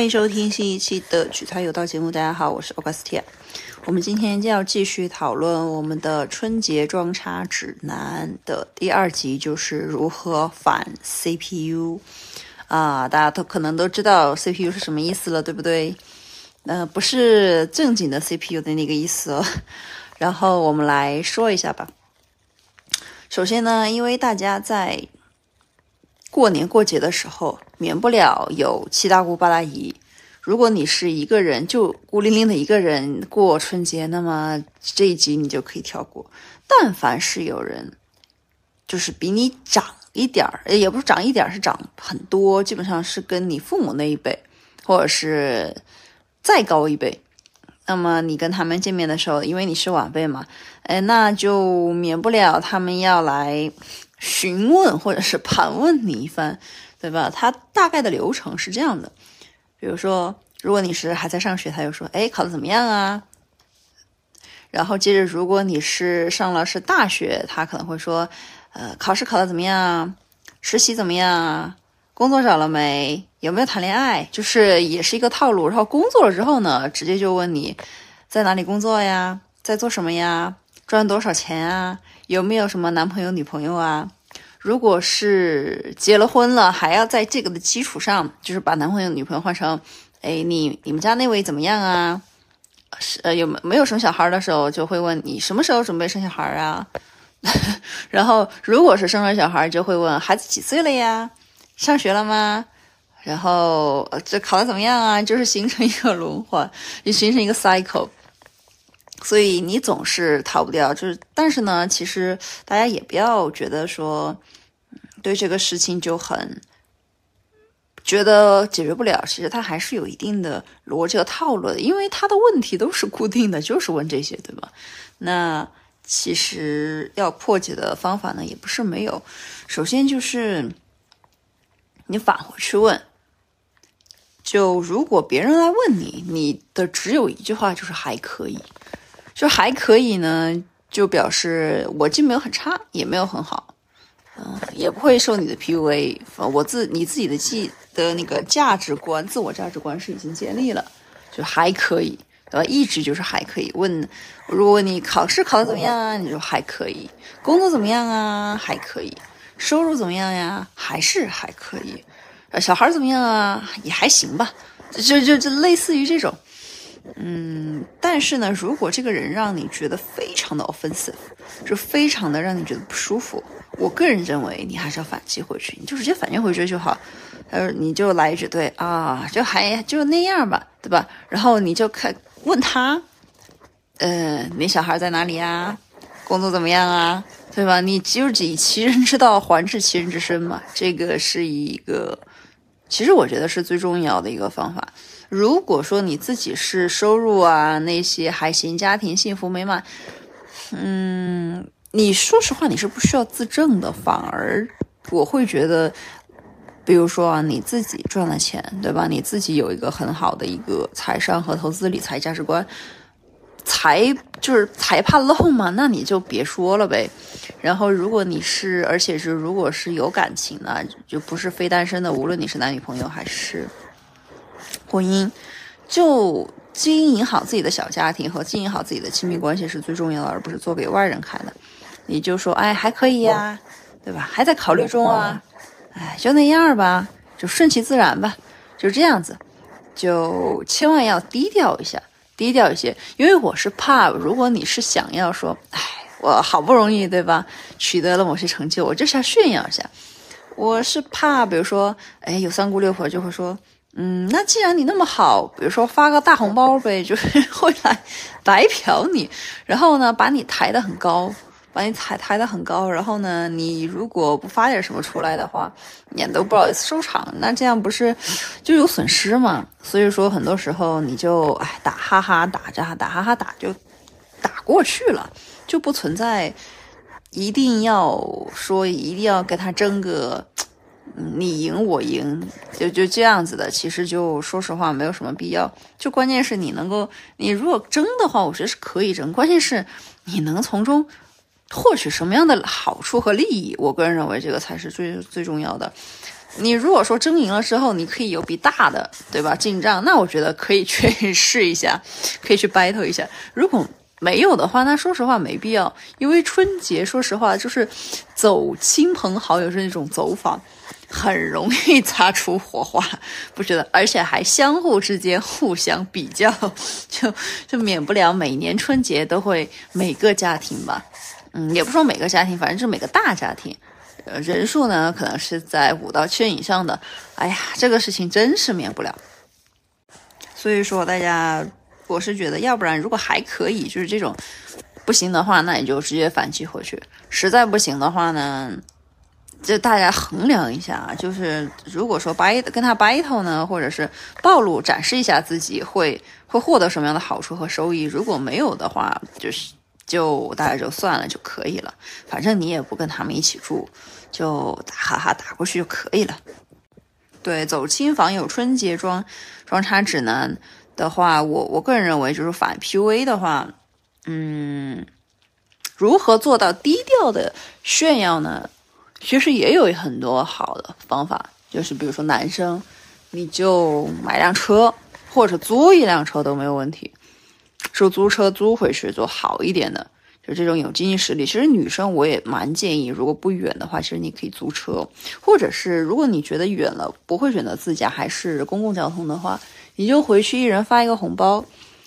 欢迎收听新一期的《取材有道》节目。大家好，我是 Augustia。我们今天将要继续讨论我们的春节装叉指南的第二集，就是如何反 CPU 啊！大家都可能都知道 CPU 是什么意思了，对不对？呃，不是正经的 CPU 的那个意思。然后我们来说一下吧。首先呢，因为大家在过年过节的时候，免不了有七大姑八大姨。如果你是一个人，就孤零零的一个人过春节，那么这一集你就可以跳过。但凡是有人，就是比你长一点儿，也不是长一点儿，是长很多，基本上是跟你父母那一辈，或者是再高一辈。那么你跟他们见面的时候，因为你是晚辈嘛，哎，那就免不了他们要来。询问或者是盘问你一番，对吧？他大概的流程是这样的，比如说，如果你是还在上学，他就说：“哎，考的怎么样啊？”然后接着，如果你是上了是大学，他可能会说：“呃，考试考的怎么样？实习怎么样？工作找了没？有没有谈恋爱？”就是也是一个套路。然后工作了之后呢，直接就问你在哪里工作呀？在做什么呀？赚多少钱啊？有没有什么男朋友女朋友啊？如果是结了婚了，还要在这个的基础上，就是把男朋友女朋友换成，哎，你你们家那位怎么样啊？是呃有没没有生小孩的时候，就会问你什么时候准备生小孩啊？然后如果是生了小孩，就会问孩子几岁了呀？上学了吗？然后这考的怎么样啊？就是形成一个轮换，就形成一个 cycle。所以你总是逃不掉，就是，但是呢，其实大家也不要觉得说，对这个事情就很觉得解决不了。其实它还是有一定的逻辑和套路的，因为他的问题都是固定的，就是问这些，对吧？那其实要破解的方法呢，也不是没有。首先就是你返回去问，就如果别人来问你，你的只有一句话，就是还可以。就还可以呢，就表示我既没有很差，也没有很好，嗯，也不会受你的 PUA。我自你自己的记的那个价值观，自我价值观是已经建立了，就还可以，对吧？一直就是还可以。问，如果你考试考的怎么样啊？你说还可以。工作怎么样啊？还可以。收入怎么样呀？还是还可以。呃，小孩怎么样啊？也还行吧。就就就类似于这种。嗯，但是呢，如果这个人让你觉得非常的 offensive，就非常的让你觉得不舒服，我个人认为你还是要反击回去，你就直接反击回去就好。呃，你就来一句对啊，就还就那样吧，对吧？然后你就看问他，呃，你小孩在哪里呀？工作怎么样啊？对吧？你就以其人之道还治其人之身嘛，这个是一个，其实我觉得是最重要的一个方法。如果说你自己是收入啊那些还行，家庭幸福美满，嗯，你说实话你是不需要自证的，反而我会觉得，比如说啊你自己赚了钱，对吧？你自己有一个很好的一个财商和投资理财价值观，才就是才怕漏嘛，那你就别说了呗。然后如果你是，而且是如果是有感情的，就不是非单身的，无论你是男女朋友还是。婚姻，就经营好自己的小家庭和经营好自己的亲密关系是最重要的，而不是做给外人看的。你就说，哎，还可以呀，对吧？还在考虑中啊，哎，就那样吧，就顺其自然吧，就这样子，就千万要低调一下，低调一些，因为我是怕，如果你是想要说，哎，我好不容易，对吧，取得了某些成就，我就是要炫耀一下，我是怕，比如说，哎，有三姑六婆就会说。嗯，那既然你那么好，比如说发个大红包呗，就是会来白嫖你，然后呢，把你抬得很高，把你抬抬得很高，然后呢，你如果不发点什么出来的话，你都不好意思收场，那这样不是就有损失嘛？所以说，很多时候你就哎打哈哈打着打哈哈打就打过去了，就不存在一定要说一定要跟他争个。你赢我赢，就就这样子的。其实就说实话，没有什么必要。就关键是你能够，你如果争的话，我觉得是可以争。关键是你能从中获取什么样的好处和利益。我个人认为这个才是最最重要的。你如果说争赢了之后，你可以有笔大的，对吧？进账，那我觉得可以去 试一下，可以去 battle 一下。如果没有的话，那说实话没必要，因为春节，说实话就是走亲朋好友是那种走访，很容易 擦出火花，不觉得？而且还相互之间互相比较，就就免不了每年春节都会每个家庭吧，嗯，也不说每个家庭，反正就是每个大家庭。呃，人数呢可能是在五到七人以上的，哎呀，这个事情真是免不了。所以说，大家，我是觉得，要不然如果还可以，就是这种不行的话，那你就直接反击回去；实在不行的话呢，就大家衡量一下，就是如果说掰跟他 battle 呢，或者是暴露展示一下自己，会会获得什么样的好处和收益？如果没有的话，就是。就大家就算了就可以了，反正你也不跟他们一起住，就打哈哈打过去就可以了。对，走亲访友春节装装叉指南的话，我我个人认为就是反 PUA 的话，嗯，如何做到低调的炫耀呢？其实也有很多好的方法，就是比如说男生，你就买辆车或者租一辆车都没有问题。说租车租回去做好一点的，就这种有经济实力。其实女生我也蛮建议，如果不远的话，其实你可以租车，或者是如果你觉得远了不会选择自驾，还是公共交通的话，你就回去一人发一个红包。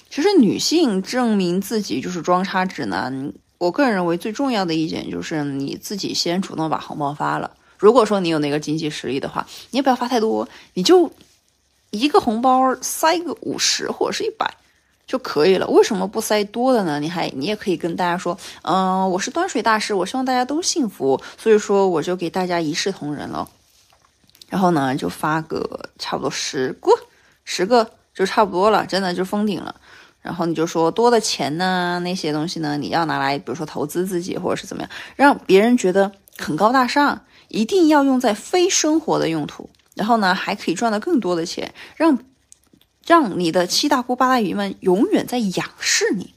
其实女性证明自己就是装叉指南，我个人认为最重要的一点就是你自己先主动把红包发了。如果说你有那个经济实力的话，你也不要发太多，你就一个红包塞个五十或者是一百。就可以了。为什么不塞多的呢？你还你也可以跟大家说，嗯，我是端水大师，我希望大家都幸福，所以说我就给大家一视同仁了。然后呢，就发个差不多十个，十个就差不多了，真的就封顶了。然后你就说多的钱呢，那些东西呢，你要拿来，比如说投资自己，或者是怎么样，让别人觉得很高大上，一定要用在非生活的用途。然后呢，还可以赚到更多的钱，让。让你的七大姑八大姨们永远在仰视你，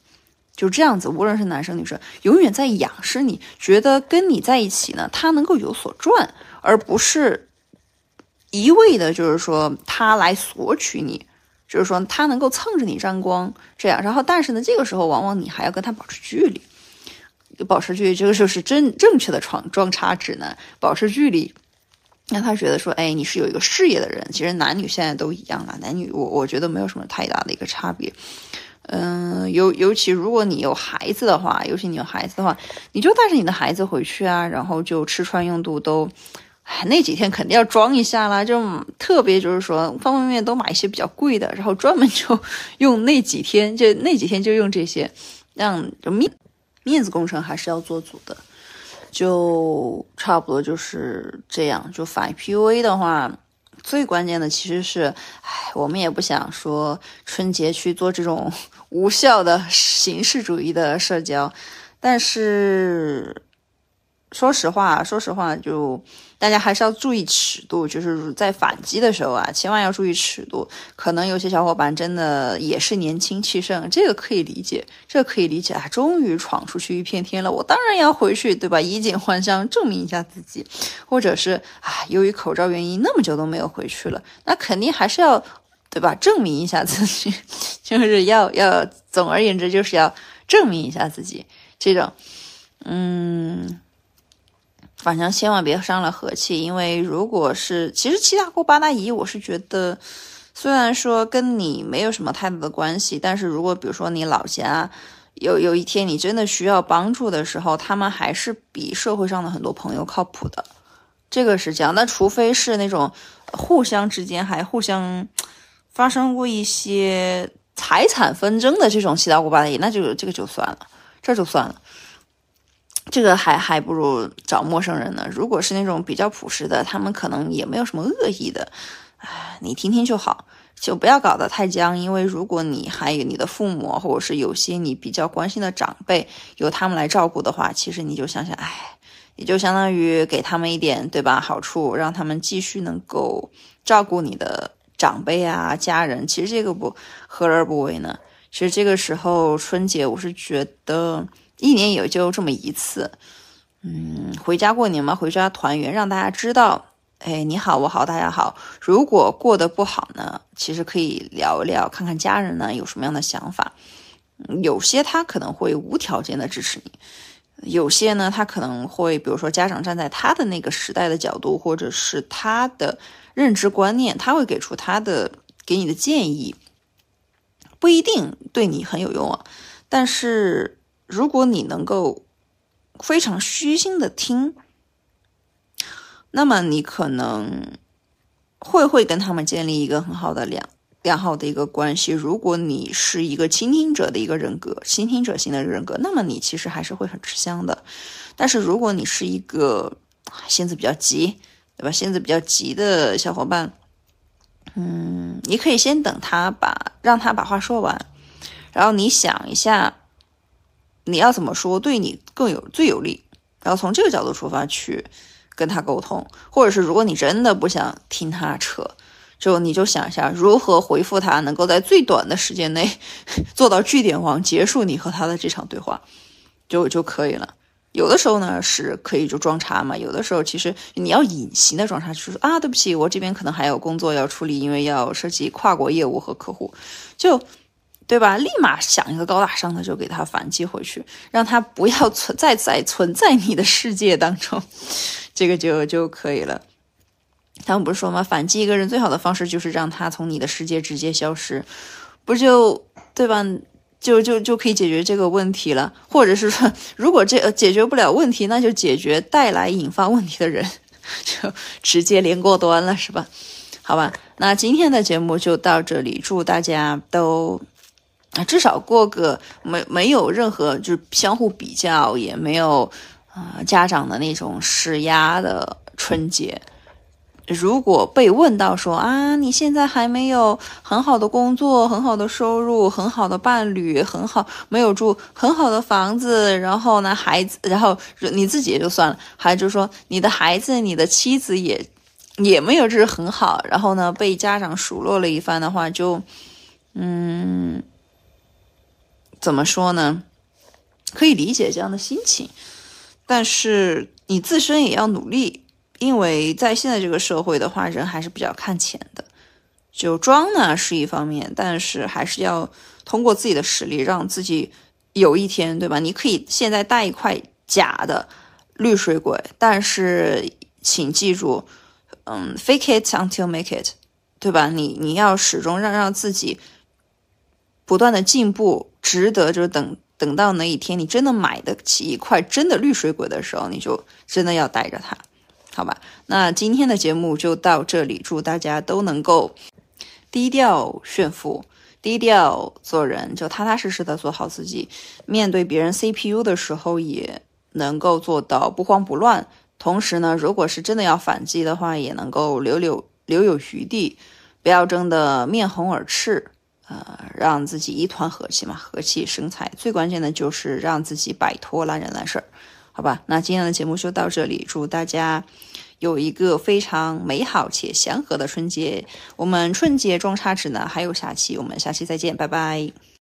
就这样子，无论是男生女生，永远在仰视你，觉得跟你在一起呢，他能够有所赚，而不是一味的，就是说他来索取你，就是说他能够蹭着你沾光，这样。然后，但是呢，这个时候往往你还要跟他保持距离，保持距离，这个就是正正确的闯装叉指南，保持距离。让他觉得说，哎，你是有一个事业的人。其实男女现在都一样了，男女我我觉得没有什么太大的一个差别。嗯，尤尤其如果你有孩子的话，尤其你有孩子的话，你就带着你的孩子回去啊，然后就吃穿用度都，哎，那几天肯定要装一下啦。就特别就是说方方面面都买一些比较贵的，然后专门就用那几天，就那几天就用这些，让面面子工程还是要做足的。就差不多就是这样。就反 PUA 的话，最关键的其实是，唉，我们也不想说春节去做这种 无效的形式主义的社交，但是。说实话，说实话，就大家还是要注意尺度，就是在反击的时候啊，千万要注意尺度。可能有些小伙伴真的也是年轻气盛，这个可以理解，这个可以理解啊。终于闯出去一片天了，我当然要回去，对吧？衣锦还乡，证明一下自己。或者是啊，由于口罩原因，那么久都没有回去了，那肯定还是要，对吧？证明一下自己，就是要要，总而言之，就是要证明一下自己。这种，嗯。反正千万别伤了和气，因为如果是其实七大姑八大姨，我是觉得，虽然说跟你没有什么太大的关系，但是如果比如说你老家有有一天你真的需要帮助的时候，他们还是比社会上的很多朋友靠谱的，这个是这样。那除非是那种互相之间还互相发生过一些财产纷争的这种七大姑八大姨，那就这个就算了，这就算了。这个还还不如找陌生人呢。如果是那种比较朴实的，他们可能也没有什么恶意的，哎，你听听就好，就不要搞得太僵。因为如果你还有你的父母，或者是有些你比较关心的长辈，由他们来照顾的话，其实你就想想，哎，也就相当于给他们一点，对吧？好处，让他们继续能够照顾你的长辈啊、家人。其实这个不何乐而不为呢？其实这个时候春节，我是觉得。一年也就这么一次，嗯，回家过年嘛，回家团圆，让大家知道哎，你好，我好，大家好。如果过得不好呢，其实可以聊一聊，看看家人呢有什么样的想法。有些他可能会无条件的支持你，有些呢他可能会，比如说家长站在他的那个时代的角度，或者是他的认知观念，他会给出他的给你的建议，不一定对你很有用啊。但是如果你能够非常虚心的听。那么你可能会会跟他们建立一个很好的良良好的一个关系。如果你是一个倾听者的一个人格，倾听者型的人格，那么你其实还是会很吃香的。但是如果你是一个性子比较急，对吧？性子比较急的小伙伴，嗯，你可以先等他把让他把话说完，然后你想一下你要怎么说对你更有最有利，然后从这个角度出发去。跟他沟通，或者是如果你真的不想听他扯，就你就想一下如何回复他，能够在最短的时间内做到据点王，结束你和他的这场对话，就就可以了。有的时候呢是可以就装叉嘛，有的时候其实你要隐形的装叉，就是啊，对不起，我这边可能还有工作要处理，因为要涉及跨国业务和客户，就。对吧？立马想一个高大上的，就给他反击回去，让他不要存在在存在你的世界当中，这个就就可以了。他们不是说吗？反击一个人最好的方式就是让他从你的世界直接消失，不就对吧？就就就可以解决这个问题了。或者是说，如果这解决不了问题，那就解决带来引发问题的人，就直接连过端了，是吧？好吧，那今天的节目就到这里，祝大家都。啊，至少过个没没有任何就是相互比较，也没有啊家长的那种施压的春节。如果被问到说啊，你现在还没有很好的工作、很好的收入、很好的伴侣、很好没有住很好的房子，然后呢孩子，然后你自己也就算了，还就说你的孩子、你的妻子也也没有就是很好，然后呢被家长数落了一番的话，就嗯。怎么说呢？可以理解这样的心情，但是你自身也要努力，因为在现在这个社会的话，人还是比较看钱的。就装呢是一方面，但是还是要通过自己的实力，让自己有一天，对吧？你可以现在带一块假的绿水鬼，但是请记住，嗯，fake it until make it，对吧？你你要始终让让自己。不断的进步，值得就是等等到那一天，你真的买得起一块真的绿水鬼的时候，你就真的要带着它，好吧？那今天的节目就到这里，祝大家都能够低调炫富，低调做人，就踏踏实实的做好自己。面对别人 CPU 的时候，也能够做到不慌不乱。同时呢，如果是真的要反击的话，也能够留留留有余地，不要争得面红耳赤。呃，让自己一团和气嘛，和气生财。最关键的就是让自己摆脱烂人烂事儿，好吧？那今天的节目就到这里，祝大家有一个非常美好且祥和的春节。我们春节装叉指南还有下期，我们下期再见，拜拜。